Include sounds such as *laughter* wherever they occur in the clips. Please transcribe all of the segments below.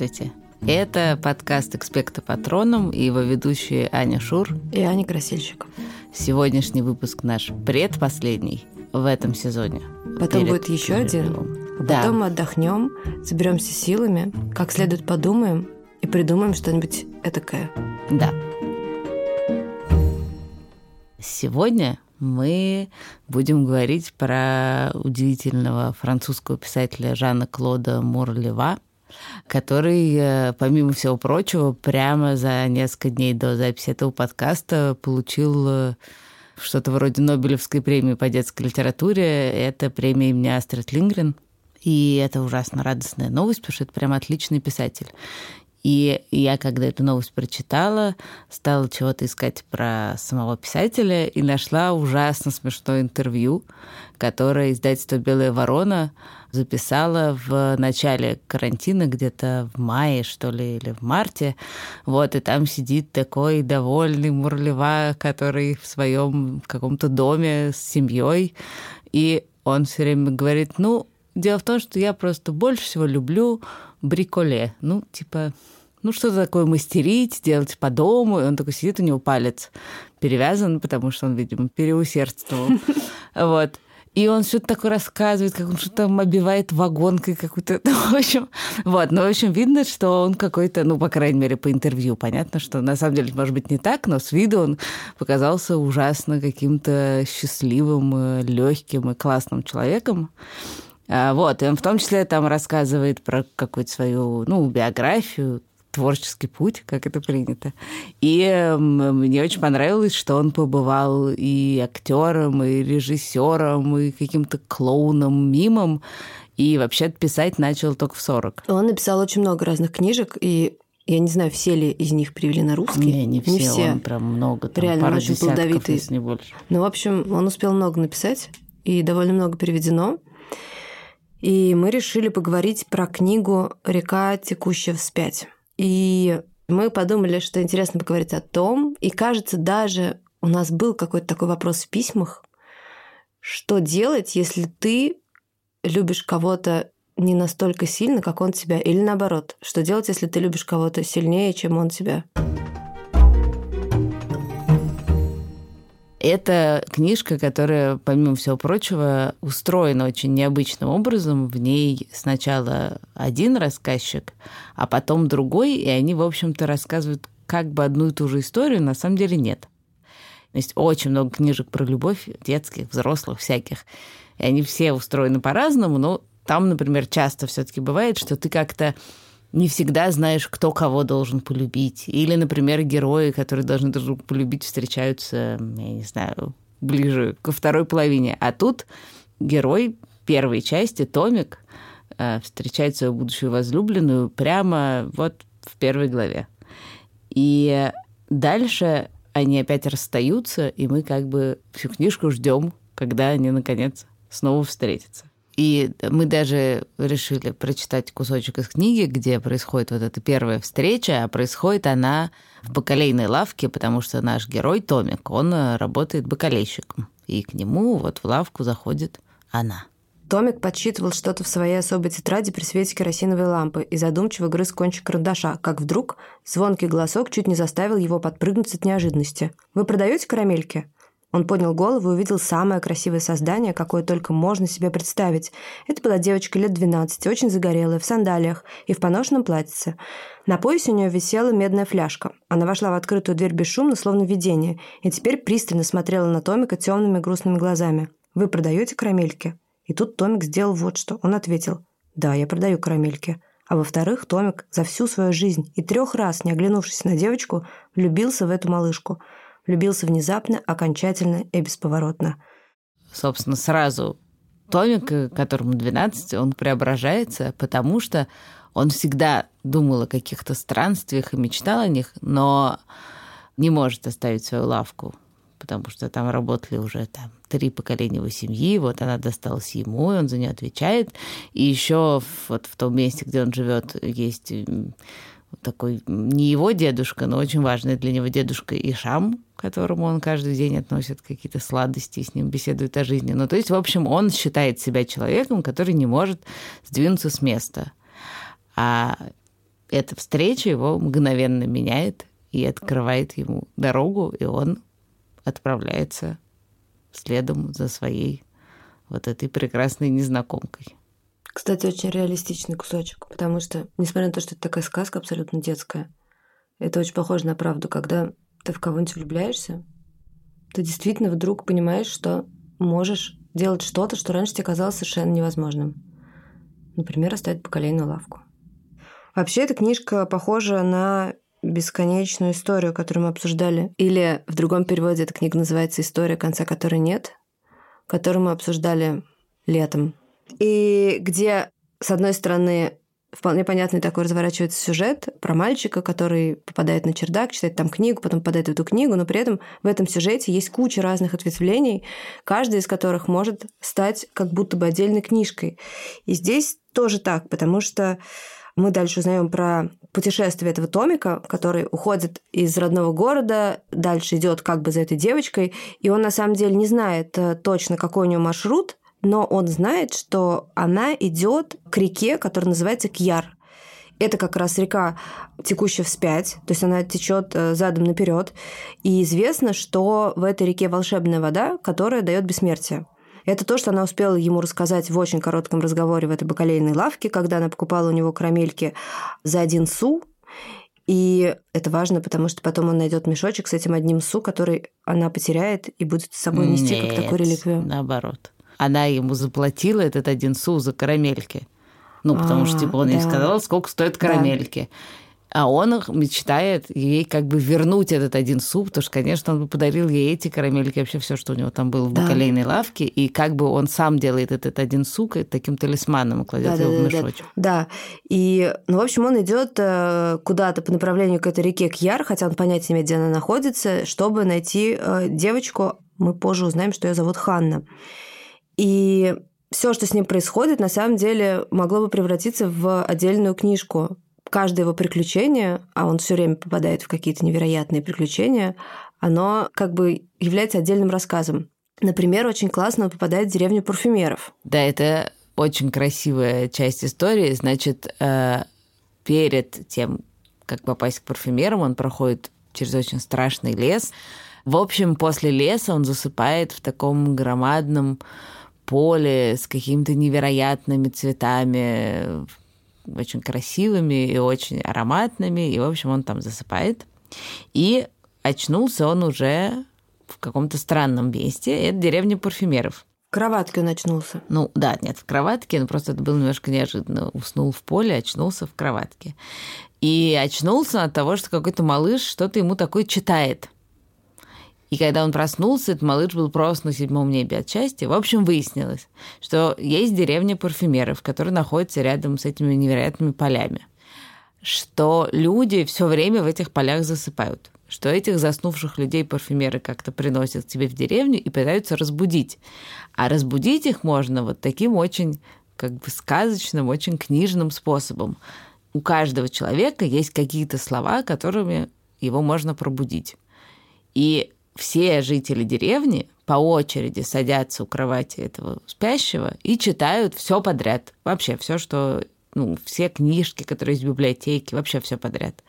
Здравствуйте. Это подкаст «Экспекта Патроном» и его ведущие Аня Шур и Аня Красильщик. Сегодняшний выпуск наш предпоследний в этом сезоне. Потом будет еще один. Да. Потом мы отдохнем, соберемся силами, как следует подумаем и придумаем что-нибудь этакое. Да. Сегодня мы будем говорить про удивительного французского писателя Жана Клода Мурлева, который, э, помимо всего прочего, прямо за несколько дней до записи этого подкаста получил э, что-то вроде Нобелевской премии по детской литературе. Это премия имени Астрид Лингрен. И это ужасно радостная новость, потому что это прям отличный писатель. И я, когда эту новость прочитала, стала чего-то искать про самого писателя и нашла ужасно смешное интервью, которое издательство «Белая ворона» записала в начале карантина, где-то в мае, что ли, или в марте. Вот, и там сидит такой довольный Мурлева, который в своем каком-то доме с семьей. И он все время говорит, ну, дело в том, что я просто больше всего люблю бриколе. Ну, типа, ну, что-то такое мастерить, делать по дому. И он такой сидит, у него палец перевязан, потому что он, видимо, переусердствовал. *laughs* Вот. И он что-то такое рассказывает, как он что-то там обивает вагонкой какую-то. *laughs* в общем, вот. Но, в общем, видно, что он какой-то, ну, по крайней мере, по интервью. Понятно, что на самом деле, может быть, не так, но с виду он показался ужасно каким-то счастливым, э, легким и классным человеком. А, вот, и он в том числе там рассказывает про какую-то свою, ну, биографию, творческий путь, как это принято. И мне очень понравилось, что он побывал и актером, и режиссером, и каким-то клоуном, мимом. И вообще писать начал только в 40. Он написал очень много разных книжек, и я не знаю, все ли из них перевели на русский. Не, не все, не все. он прям много, там, Реально пара очень плодовитый. если не больше. Ну, в общем, он успел много написать, и довольно много переведено. И мы решили поговорить про книгу «Река, текущая вспять». И мы подумали, что интересно поговорить о том, и кажется, даже у нас был какой-то такой вопрос в письмах, что делать, если ты любишь кого-то не настолько сильно, как он тебя, или наоборот, что делать, если ты любишь кого-то сильнее, чем он тебя. Это книжка, которая, помимо всего прочего, устроена очень необычным образом. В ней сначала один рассказчик, а потом другой, и они, в общем-то, рассказывают как бы одну и ту же историю, на самом деле нет. Есть очень много книжек про любовь, детских, взрослых, всяких. И они все устроены по-разному, но там, например, часто все-таки бывает, что ты как-то не всегда знаешь, кто кого должен полюбить. Или, например, герои, которые должны друг друга полюбить, встречаются, я не знаю, ближе ко второй половине. А тут герой первой части, Томик, э, встречает свою будущую возлюбленную прямо вот в первой главе. И дальше они опять расстаются, и мы как бы всю книжку ждем, когда они, наконец, снова встретятся. И мы даже решили прочитать кусочек из книги, где происходит вот эта первая встреча, а происходит она в бакалейной лавке, потому что наш герой Томик, он э, работает бакалейщиком. И к нему вот в лавку заходит она. Томик подсчитывал что-то в своей особой тетради при свете керосиновой лампы и задумчиво грыз кончик карандаша, как вдруг звонкий голосок чуть не заставил его подпрыгнуть от неожиданности. «Вы продаете карамельки?» Он поднял голову и увидел самое красивое создание, какое только можно себе представить. Это была девочка лет 12, очень загорелая, в сандалиях и в поношенном платьице. На поясе у нее висела медная фляжка. Она вошла в открытую дверь бесшумно, словно видение, и теперь пристально смотрела на Томика темными грустными глазами. «Вы продаете карамельки?» И тут Томик сделал вот что. Он ответил «Да, я продаю карамельки». А во-вторых, Томик за всю свою жизнь и трех раз, не оглянувшись на девочку, влюбился в эту малышку – влюбился внезапно, окончательно и бесповоротно. Собственно, сразу Томик, которому 12, он преображается, потому что он всегда думал о каких-то странствиях и мечтал о них, но не может оставить свою лавку, потому что там работали уже там три поколения его семьи, вот она досталась ему, и он за нее отвечает. И еще вот в том месте, где он живет, есть такой не его дедушка, но очень важный для него дедушка Ишам, которому он каждый день относит какие-то сладости, с ним беседует о жизни. Ну, то есть, в общем, он считает себя человеком, который не может сдвинуться с места. А эта встреча его мгновенно меняет и открывает ему дорогу, и он отправляется следом за своей вот этой прекрасной незнакомкой. Кстати, очень реалистичный кусочек, потому что, несмотря на то, что это такая сказка абсолютно детская, это очень похоже на правду, когда ты в кого-нибудь влюбляешься, ты действительно вдруг понимаешь, что можешь делать что-то, что раньше тебе казалось совершенно невозможным. Например, оставить поколейную лавку. Вообще, эта книжка похожа на бесконечную историю, которую мы обсуждали. Или в другом переводе эта книга называется «История, конца которой нет», которую мы обсуждали летом. И где, с одной стороны, вполне понятный такой разворачивается сюжет про мальчика, который попадает на чердак, читает там книгу, потом попадает в эту книгу, но при этом в этом сюжете есть куча разных ответвлений, каждая из которых может стать как будто бы отдельной книжкой. И здесь тоже так, потому что мы дальше узнаем про путешествие этого Томика, который уходит из родного города, дальше идет как бы за этой девочкой, и он на самом деле не знает э, точно, какой у него маршрут, но он знает, что она идет к реке, которая называется Кьяр. Это как раз река, текущая вспять, то есть она течет э, задом наперед. И известно, что в этой реке волшебная вода, которая дает бессмертие. Это то, что она успела ему рассказать в очень коротком разговоре в этой бакалейной лавке, когда она покупала у него карамельки за один су. И это важно, потому что потом он найдет мешочек с этим одним су, который она потеряет и будет с собой нести Нет, как такую реликвию. наоборот. Она ему заплатила этот один су за карамельки. Ну, потому что, А, типа, он ей да. сказал, сколько стоят карамельки. А он мечтает ей как бы вернуть этот один суп, потому что, конечно, он бы подарил ей эти карамельки, вообще все, что у него там было в Да. бакалейной лавке, и как бы он сам делает этот один сук и таким талисманом и кладет его в да, мешочек. Да, и, ну, в общем, он идет э, куда-то по направлению к этой реке Кьяр, хотя он понятия не имеет, где она находится, чтобы найти э, девочку. Мы позже узнаем, что ее зовут Ханна. И все, что с ним происходит, на самом деле могло бы превратиться в отдельную книжку. Каждое его приключение, а он все время попадает в какие-то невероятные приключения, оно как бы является отдельным рассказом. Например, очень классно он попадает в деревню парфюмеров. Да, это очень красивая часть истории. Значит, э, перед тем, как попасть к парфюмерам, он проходит через очень страшный лес. В общем, после леса он засыпает в таком громадном поле с какими-то невероятными цветами, очень красивыми и очень ароматными. И, в общем, он там засыпает. И очнулся он уже в каком-то странном месте. Это деревня парфюмеров. В кроватке он очнулся. Ну, да, нет, в кроватке, но просто это было немножко неожиданно. Уснул в поле, очнулся в кроватке. И очнулся от того, что какой-то малыш что-то ему такое читает. И когда он проснулся, этот малыш был просто на седьмом небе от счастья. В общем, выяснилось, что есть деревня парфюмеров, которая находится рядом с этими невероятными полями. Что люди все время в этих полях засыпают. Что этих заснувших людей парфюмеры как-то приносят к тебе в деревню и пытаются разбудить. А разбудить их можно вот таким очень как бы сказочным, очень книжным способом. У каждого человека есть какие-то слова, которыми его можно пробудить. И все жители деревни по очереди садятся у кровати этого спящего и читают все подряд. Вообще все, что... Ну, все книжки, которые есть в библиотеке, вообще все подряд.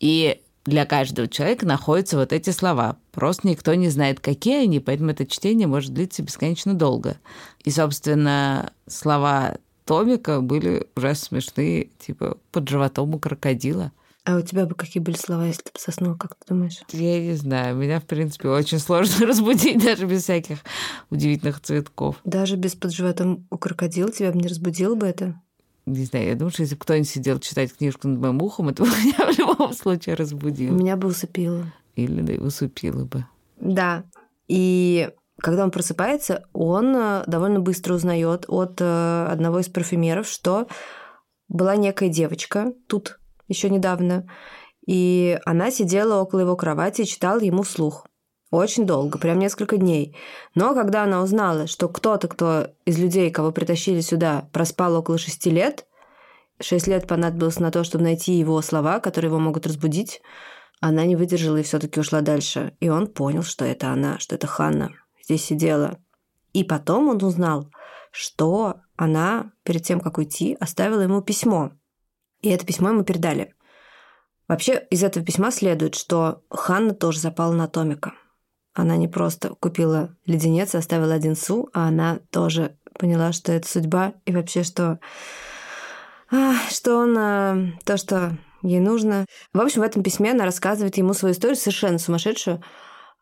И для каждого человека находятся вот эти слова. Просто никто не знает, какие они, поэтому это чтение может длиться бесконечно долго. И, собственно, слова Томика были ужасно смешные, типа «под животом у крокодила». А у тебя бы какие были слова, если ты бы заснул, как ты думаешь? Я не знаю, меня, в принципе, очень сложно *laughs* разбудить даже без всяких удивительных цветков. Даже без под животом у крокодила тебя бы не разбудило бы это? Не знаю, я думаю, что если бы кто-нибудь сидел читать книжку над моим ухом, это *laughs* бы меня в любом случае разбудило. Меня бы усыпило. Или да, усыпило бы. Да. И когда он просыпается, он э, довольно быстро узнает от э, одного из парфюмеров, что была некая девочка тут еще недавно, и она сидела около его кровати и читала ему вслух. Очень долго, прям несколько дней. Но когда она узнала, что кто-то, кто из людей, кого притащили сюда, проспал около шести лет, шесть лет понадобилось на то, чтобы найти его слова, которые его могут разбудить, она не выдержала и все-таки ушла дальше. И он понял, что это она, что это Ханна здесь сидела. И потом он узнал, что она перед тем, как уйти, оставила ему письмо. И это письмо ему передали. Вообще из этого письма следует, что Ханна тоже запала на Томика. Она не просто купила леденец, оставила один су, а она тоже поняла, что это судьба, и вообще, что, что он то, что ей нужно. В общем, в этом письме она рассказывает ему свою историю совершенно сумасшедшую.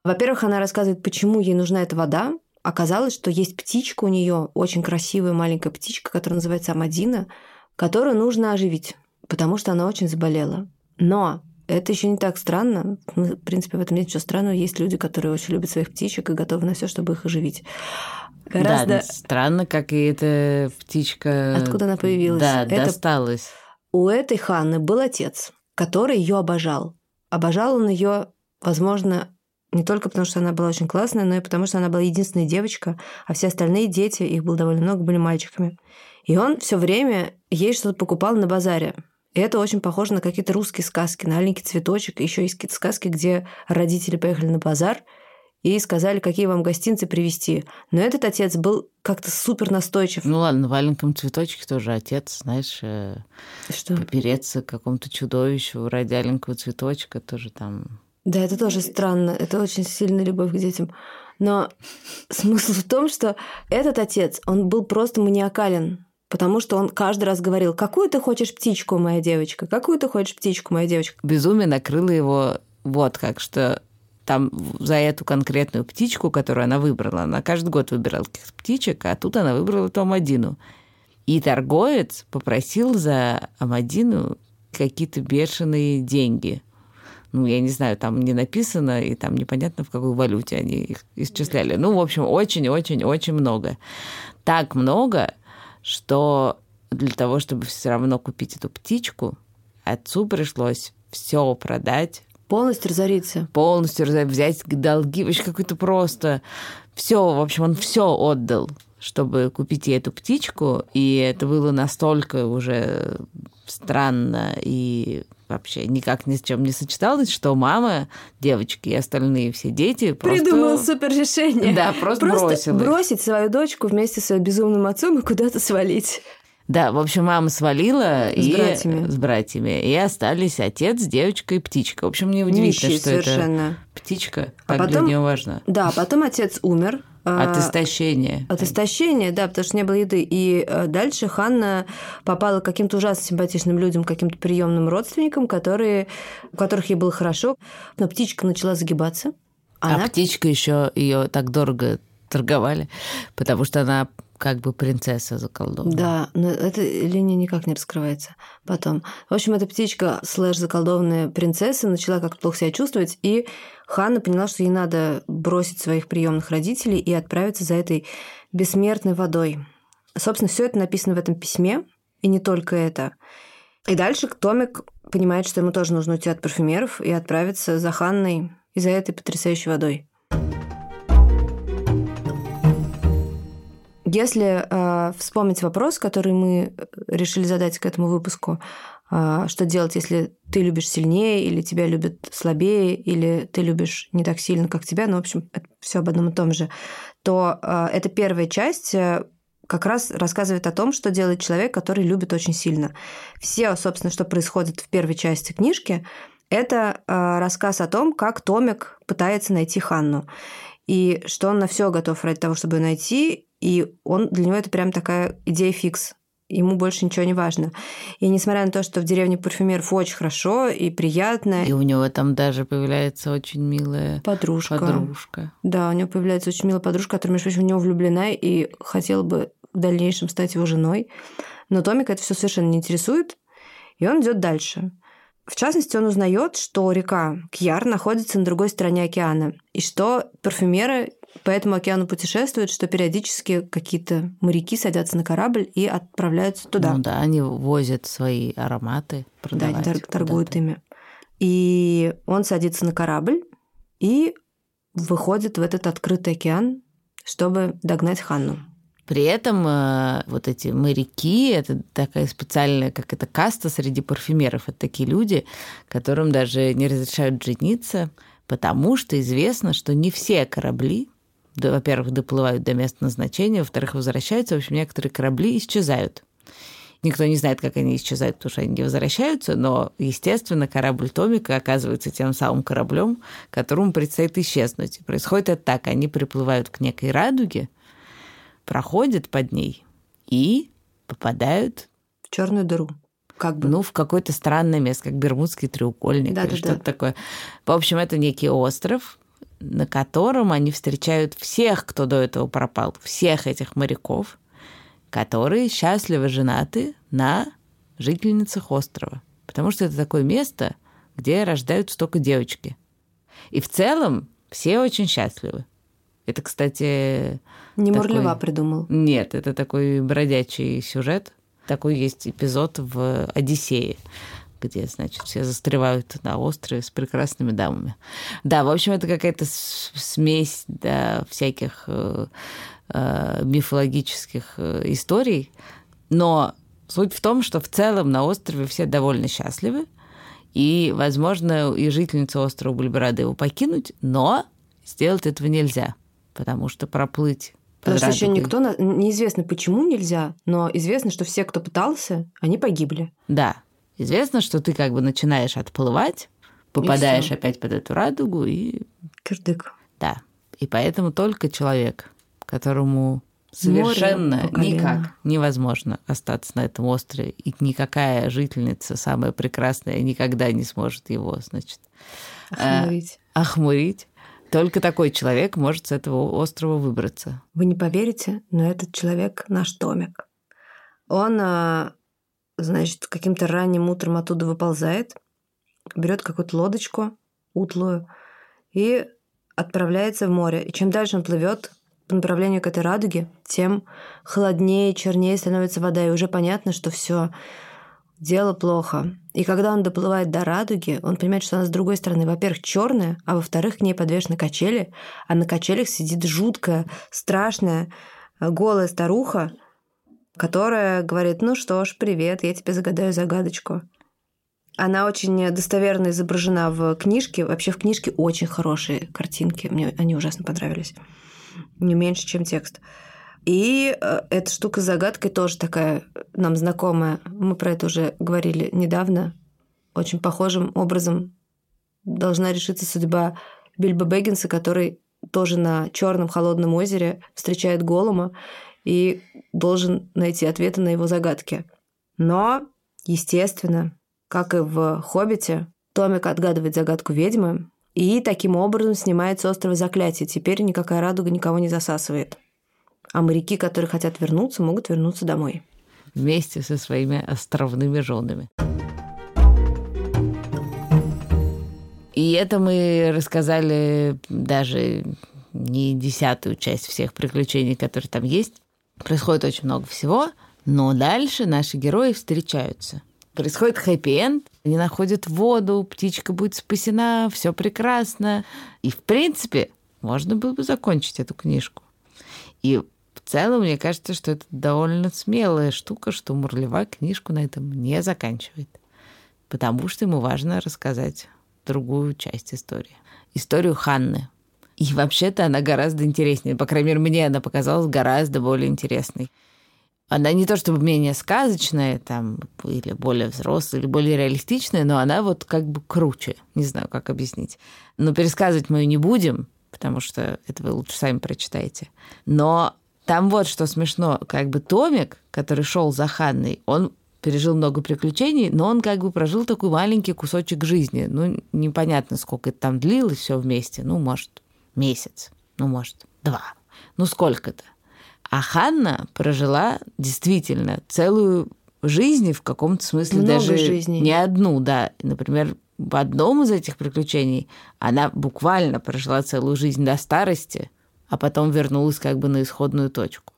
Во-первых, она рассказывает, почему ей нужна эта вода. Оказалось, что есть птичка у нее, очень красивая маленькая птичка, которая называется Амадина, которую нужно оживить, потому что она очень заболела. Но это еще не так странно. В принципе, в этом нет ничего странного. Есть люди, которые очень любят своих птичек и готовы на все, чтобы их оживить. Гораздо... Да, странно, как и эта птичка... Откуда она появилась? Да, это... досталась. У этой Ханны был отец, который ее обожал. Обожал он ее, возможно, не только потому, что она была очень классная, но и потому, что она была единственная девочка, а все остальные дети, их было довольно много, были мальчиками. И он все время ей что-то покупал на базаре. И это очень похоже на какие-то русские сказки, на аленький цветочек. Еще есть какие-то сказки, где родители поехали на базар и сказали, какие вам гостинцы привезти. Но этот отец был как-то супер настойчив. Ну ладно, в аленьком цветочке тоже отец, знаешь, э, что? попереться к какому-то чудовищу ради аленького цветочка тоже там... Да, это тоже странно. Это очень сильная любовь к детям. Но смысл в том, что этот отец, он был просто маниакален потому что он каждый раз говорил, какую ты хочешь птичку, моя девочка, какую ты хочешь птичку, моя девочка. Безумие накрыло его вот как, что там за эту конкретную птичку, которую она выбрала, она каждый год выбирала каких-то птичек, а тут она выбрала эту. И торговец попросил за Амадину какие-то бешеные деньги. Ну, я не знаю, там не написано, и там непонятно, в какой валюте они их исчисляли. Ну, в общем, очень-очень-очень много. Так много, что для того, чтобы все равно купить эту птичку, отцу пришлось все продать. Полностью разориться. Полностью разориться, взять долги, вообще какой-то просто... Все, в общем, он все отдал, чтобы купить ей эту птичку, и это было настолько уже странно и вообще никак ни с чем не сочеталось, что мама, девочки и остальные все дети просто... Придумал супер решение. Да, просто, просто бросил бросить свою дочку вместе с своим безумным отцом и куда-то свалить. Да, в общем, мама свалила с и братьями. с братьями, и остались отец, девочка и птичка. В общем, мне удивительно, Нищие что совершенно. это птичка, а потом, для нее важно. Да, потом отец умер, от а, истощения. От истощения, да, потому что не было еды. И э, дальше Ханна попала к каким-то ужасно симпатичным людям, каким-то приемным родственникам, которые, у которых ей было хорошо. Но птичка начала загибаться. А она... А птичка еще ее так дорого торговали, потому что она как бы принцесса заколдованная. Да, но эта линия никак не раскрывается потом. В общем, эта птичка слэш заколдованная принцесса начала как-то плохо себя чувствовать, и Ханна поняла, что ей надо бросить своих приемных родителей и отправиться за этой бессмертной водой. Собственно, все это написано в этом письме, и не только это. И дальше Томик понимает, что ему тоже нужно уйти от парфюмеров и отправиться за Ханной и за этой потрясающей водой. Если э, вспомнить вопрос, который мы решили задать к этому выпуску, э, что делать, если ты любишь сильнее, или тебя любят слабее, или ты любишь не так сильно, как тебя, ну, в общем, это все об одном и том же, то э, эта первая часть э, как раз рассказывает о том, что делает человек, который любит очень сильно. Все, собственно, что происходит в первой части книжки, это э, рассказ о том, как Томик пытается найти Ханну. И что он на все готов ради того, чтобы ее найти, и он, для него это прям такая идея фикс. Ему больше ничего не важно. И несмотря на то, что в деревне парфюмеров очень хорошо и приятно. И у него там даже появляется очень милая подружка. подружка. Да, у него появляется очень милая подружка, которая, между прочим, в него влюблена и хотела бы в дальнейшем стать его женой. Но Томика это все совершенно не интересует, и он идет дальше. В частности, он узнает, что река Кьяр находится на другой стороне океана, и что парфюмеры по этому океану путешествуют, что периодически какие-то моряки садятся на корабль и отправляются туда. Ну да, они возят свои ароматы, продавать. Да, они торгуют ими. И он садится на корабль и выходит в этот открытый океан, чтобы догнать Ханну. При этом э, вот эти моряки, это такая специальная, как это каста среди парфюмеров. Это такие люди, которым даже не разрешают жениться, потому что известно, что не все корабли во-первых, доплывают до места назначения, во-вторых, возвращаются. В общем, некоторые корабли исчезают. Никто не знает, как они исчезают, потому что они не возвращаются, но, естественно, корабль Томика оказывается тем самым кораблем, которому предстоит исчезнуть. И происходит это так. Они приплывают к некой радуге, проходят под ней и попадают в черную дыру. Как бы. Ну, в какое-то странное место, как Бермудский треугольник да, или да, что-то да. такое. В общем, это некий остров, на котором они встречают всех, кто до этого пропал, всех этих моряков, которые счастливо женаты на жительницах острова. Потому что это такое место, где рождаются только девочки. И в целом все очень счастливы. Это, кстати... Не такой... Мурлева придумал. Нет, это такой бродячий сюжет. Такой есть эпизод в «Одиссее», где, значит, все застревают на острове с прекрасными дамами. Да, в общем, это какая-то смесь да, всяких э, э, мифологических э, историй. Но суть в том, что в целом на острове все довольно счастливы. И, возможно, и жительницы острова были бы рады его покинуть, но сделать этого нельзя, потому что проплыть Потому что еще никто, неизвестно почему нельзя, но известно, что все, кто пытался, они погибли. Да, известно, что ты как бы начинаешь отплывать, попадаешь опять под эту радугу и... Кирдык. Да, и поэтому только человек, которому совершенно никак невозможно остаться на этом острове, и никакая жительница, самая прекрасная, никогда не сможет его, значит, охмурить. Э, охмурить только такой человек может с этого острова выбраться. Вы не поверите, но этот человек наш Томик. Он, а, значит, каким-то ранним утром оттуда выползает, берет какую-то лодочку утлую и отправляется в море. И чем дальше он плывет по направлению к этой радуге, тем холоднее, чернее становится вода, и уже понятно, что все дело плохо. И когда он доплывает до радуги, он понимает, что она с другой стороны, во-первых, черная, а во-вторых, к ней подвешены качели, а на качелях сидит жуткая, страшная, э, голая старуха, которая говорит, ну что ж, привет, я тебе загадаю загадочку. Она очень достоверно изображена в книжке. Вообще в книжке очень хорошие картинки. Мне они ужасно понравились. Не меньше, чем текст. И э, эта штука с загадкой тоже такая нам знакомая. Мы про это уже говорили недавно. Очень похожим образом должна решиться судьба Бильбо Бэггинса, который тоже на черном холодном озере встречает Голума и должен найти ответы на его загадки. Но, естественно, как и в «Хоббите», Томик отгадывает загадку ведьмы и таким образом снимает с острова заклятие. Теперь никакая радуга никого не засасывает а моряки, которые хотят вернуться, могут вернуться домой. Вместе со своими островными женами. И это мы рассказали даже не десятую часть всех приключений, которые там есть. Происходит очень много всего, но дальше наши герои встречаются. Происходит хэппи-энд, они находят воду, птичка будет спасена, все прекрасно. И, в принципе, можно было бы закончить эту книжку. И в целом, мне кажется, что это довольно смелая штука, что Мурлева книжку на этом не заканчивает. Потому что ему важно рассказать другую часть истории. Историю Ханны. И вообще-то она гораздо интереснее. По крайней мере, мне она показалась гораздо более интересной. Она не то чтобы менее сказочная, там, или более взрослая, или более реалистичная, но она вот как бы круче. Не знаю, как объяснить. Но пересказывать мы ее не будем, потому что это вы лучше сами прочитаете. Но там вот что смешно, как бы Томик, который шел за Ханной, он пережил много приключений, но он как бы прожил такой маленький кусочек жизни. Ну, непонятно, сколько это там длилось все вместе. Ну, может, месяц, ну, может, два. Ну, сколько-то. А Ханна прожила действительно целую жизнь, в каком-то смысле Много даже жизней. не одну, да. Например, в одном из этих приключений она буквально прожила целую жизнь до старости – а потом вернулась как бы на исходную точку.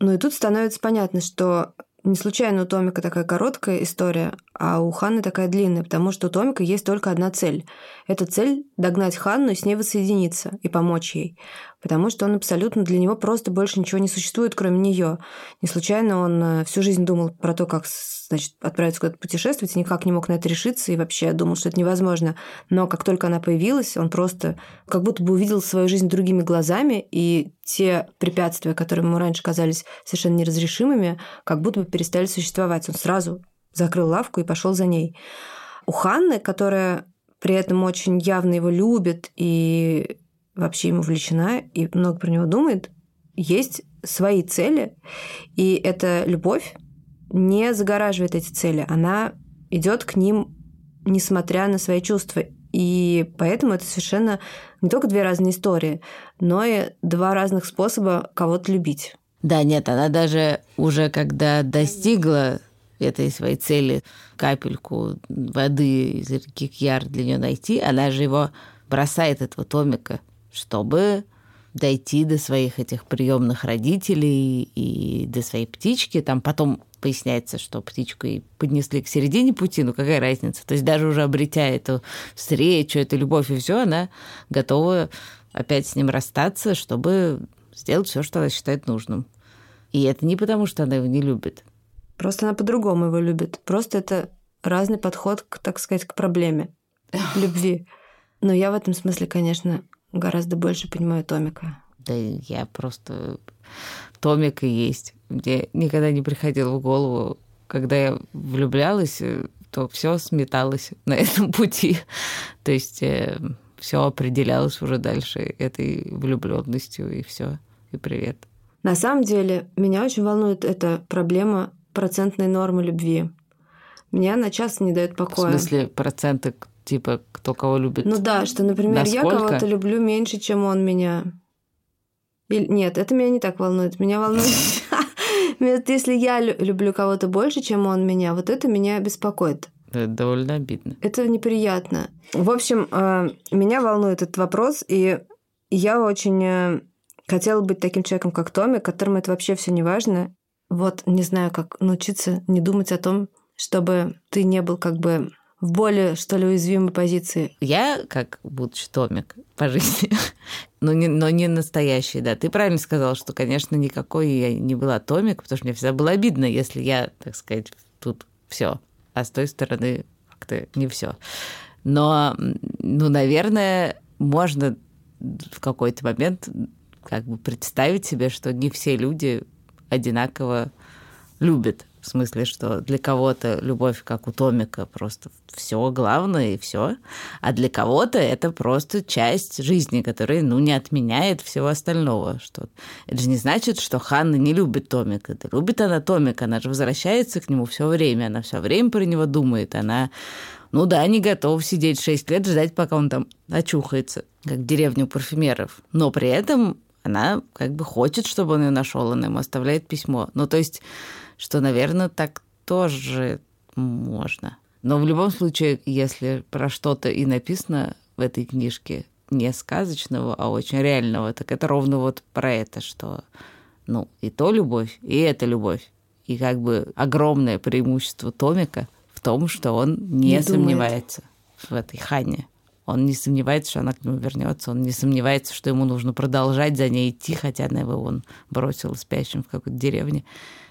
Ну и тут становится понятно, что не случайно у Томика такая короткая история, а у Ханны такая длинная, потому что у Томика есть только одна цель. Эта цель – догнать Ханну и с ней воссоединиться и помочь ей. Потому что он абсолютно для него просто больше ничего не существует, кроме нее. Не случайно он э, всю жизнь думал про то, как значит, отправиться куда-то путешествовать, и никак не мог на это решиться, и вообще думал, что это невозможно. Но как только она появилась, он просто как будто бы увидел свою жизнь другими глазами, и те препятствия, которые ему раньше казались совершенно неразрешимыми, как будто бы перестали существовать. Он сразу закрыл лавку и пошел за ней. У Ханны, которая при этом очень явно его любит и вообще ему влечена и много про него думает, есть свои цели, и эта любовь не загораживает эти цели, она идет к ним, несмотря на свои чувства. И поэтому это совершенно не только две разные истории, но и два разных способа кого-то любить. Да, нет, она даже уже когда достигла этой своей цели капельку воды из реки Кьяр для нее найти, она же его бросает, этого Томика, чтобы дойти до своих этих приемных родителей и до своей птички. Там потом поясняется, что птичку и поднесли к середине пути, ну какая разница? То есть даже уже обретя эту встречу, эту любовь и все, она готова опять с ним расстаться, чтобы сделать все, что она считает нужным. И это не потому, что она его не любит. Просто она по-другому его любит. Просто это разный подход, к, так сказать, к проблеме любви. Но я в этом смысле, конечно, гораздо больше понимаю Томика. Да я просто... Томик и есть. Мне никогда не приходило в голову, когда я влюблялась, то все сметалось *laughs* на этом пути. То есть э, все определялось уже дальше этой влюбленностью и все. И привет. На самом деле, меня очень волнует эта проблема процентной нормы любви. Меня она часто не дает покоя. В смысле, проценты, типа, кто кого любит? Ну да, что, например, Насколько? я кого-то люблю меньше, чем он меня. Или... Нет, это меня не так волнует. Меня волнует... *laughs* *laughs* Если я люблю кого-то больше, чем он меня, вот это меня беспокоит. Это довольно обидно. Это неприятно. В общем, э, меня волнует этот вопрос, и я очень э, хотела быть таким человеком, как Томми, которому это вообще все не важно, вот не знаю, как научиться не думать о том, чтобы ты не был как бы в более, что ли, уязвимой позиции. Я, как будучи томик по жизни, *laughs* но, не, но не настоящий, да. Ты правильно сказал, что, конечно, никакой я не была томик, потому что мне всегда было обидно, если я, так сказать, тут все, а с той стороны как-то не все. Но, ну, наверное, можно в какой-то момент как бы представить себе, что не все люди одинаково любит. В смысле, что для кого-то любовь, как у Томика, просто все главное и все, а для кого-то это просто часть жизни, которая, ну, не отменяет всего остального. Что... Это же не значит, что Ханна не любит Томика. Да любит она Томика, она же возвращается к нему все время, она все время про него думает, она ну да, не готов сидеть 6 лет, ждать, пока он там очухается, как в деревню парфюмеров. Но при этом она как бы хочет, чтобы он ее нашел, она ему оставляет письмо. Ну, то есть, что, наверное, так тоже можно. Но в любом случае, если про что-то и написано в этой книжке не сказочного, а очень реального, так это ровно вот про это, что ну, и то любовь, и это любовь. И как бы огромное преимущество Томика в том, что он не, не сомневается в этой Хане. Он не сомневается, что она к нему вернется. Он не сомневается, что ему нужно продолжать за ней идти, хотя она его он бросил спящим в какой-то деревне.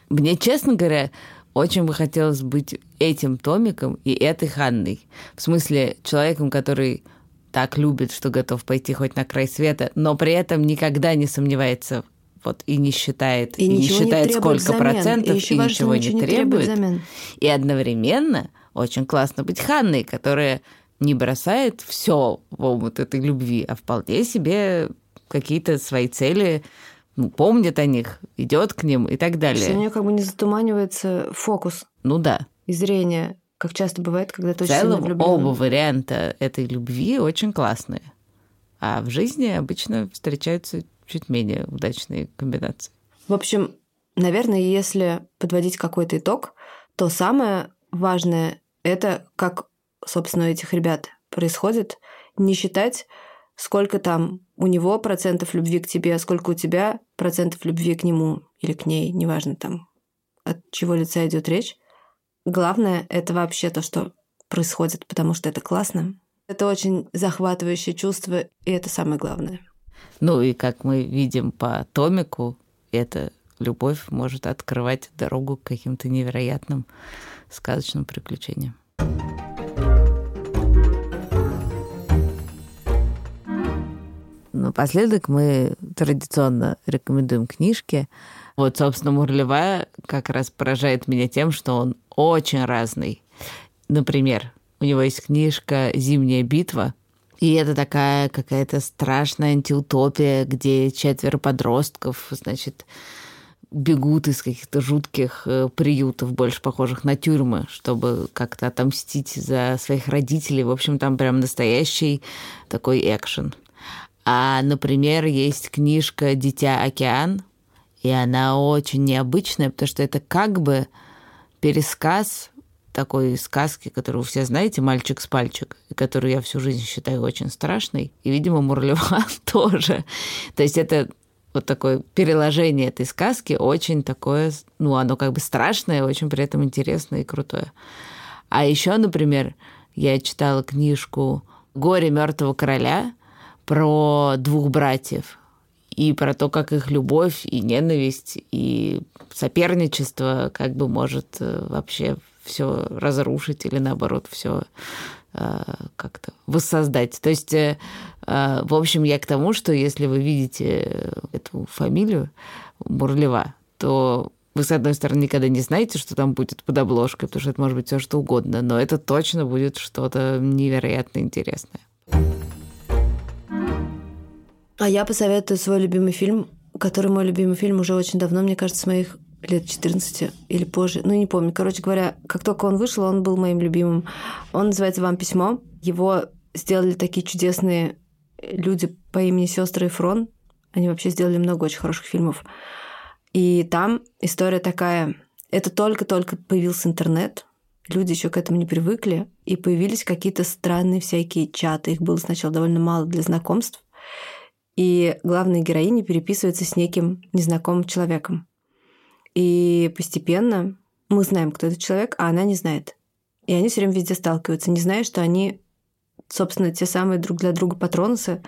Мне, честно говоря, очень бы хотелось быть этим Томиком и этой Ханной. В смысле, человеком, который так любит, что готов пойти хоть на край света, но при этом никогда не сомневается вот и не считает, и, и не считает, не сколько взамен. процентов, и, и ничего, ничего не требует. требует и одновременно очень классно быть Ханной, которая не бросает все в омут этой любви, а вполне себе какие-то свои цели ну, помнит о них, идет к ним и так далее. Что у нее как бы не затуманивается фокус. Ну да. И зрение, как часто бывает, когда ты в очень целом, сильно оба варианта этой любви очень классные. А в жизни обычно встречаются чуть менее удачные комбинации. В общем, наверное, если подводить какой-то итог, то самое важное – это как собственно, у этих ребят происходит, не считать, сколько там у него процентов любви к тебе, а сколько у тебя процентов любви к нему или к ней, неважно там, от чего лица идет речь. Главное — это вообще то, что происходит, потому что это классно. Это очень захватывающее чувство, и это самое главное. Ну и как мы видим по томику, эта любовь может открывать дорогу к каким-то невероятным сказочным приключениям. Напоследок мы традиционно рекомендуем книжки. Вот, собственно, Мурлевая как раз поражает меня тем, что он очень разный. Например, у него есть книжка «Зимняя битва», и это такая какая-то страшная антиутопия, где четверо подростков, значит, бегут из каких-то жутких э, приютов, больше похожих на тюрьмы, чтобы как-то отомстить за своих родителей. В общем, там прям настоящий такой экшен. А, например, есть книжка «Дитя океан», и она очень необычная, потому что это как бы пересказ такой сказки, которую вы все знаете, «Мальчик с пальчик», которую я всю жизнь считаю очень страшной, и, видимо, Мурлева *laughs* тоже. То есть это вот такое переложение этой сказки очень такое, ну, оно как бы страшное, очень при этом интересное и крутое. А еще, например, я читала книжку «Горе мертвого короля» про двух братьев и про то, как их любовь и ненависть и соперничество как бы может э, вообще все разрушить или наоборот все э, как-то воссоздать. То есть, э, в общем, я к тому, что если вы видите эту фамилию Бурлева, то вы, с одной стороны, никогда не знаете, что там будет под обложкой, потому что это может быть все что угодно, но это точно будет что-то невероятно интересное. А я посоветую свой любимый фильм, который мой любимый фильм уже очень давно, мне кажется, с моих лет 14 или позже, ну не помню. Короче говоря, как только он вышел, он был моим любимым. Он называется «Вам письмо». Его сделали такие чудесные люди по имени сестры Фрон. Они вообще сделали много очень хороших фильмов. И там история такая. Это только-только появился интернет, люди еще к этому не привыкли, и появились какие-то странные всякие чаты. Их было сначала довольно мало для знакомств. И главная героиня переписывается с неким незнакомым человеком. И постепенно мы знаем, кто этот человек, а она не знает. И они все время везде сталкиваются, не зная, что они, собственно, те самые друг для друга патронусы,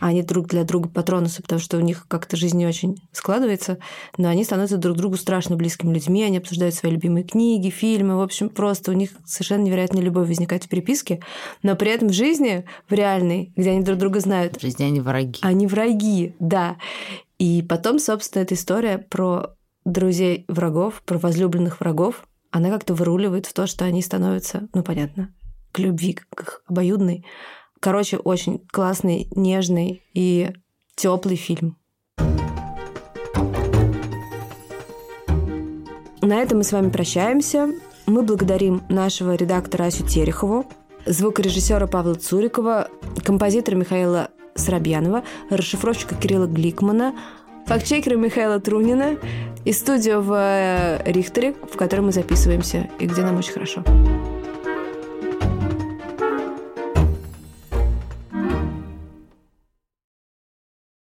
а они друг для друга патронусы, потому что у них как-то жизнь не очень складывается, но они становятся друг другу страшно близкими людьми, они обсуждают свои любимые книги, фильмы, в общем, просто у них совершенно невероятная любовь возникает в переписке, но при этом в жизни, в реальной, где они друг друга знают... В жизни они враги. Они враги, да. И потом, собственно, эта история про друзей врагов, про возлюбленных врагов, она как-то выруливает в то, что они становятся, ну, понятно, к любви, к их обоюдной. Короче, очень классный, нежный и теплый фильм. На этом мы с вами прощаемся. Мы благодарим нашего редактора Асю Терехову, звукорежиссера Павла Цурикова, композитора Михаила Соробьянова, расшифровщика Кирилла Гликмана, фактчекера Михаила Трунина и студию в Рихтере, в которой мы записываемся и где нам очень хорошо.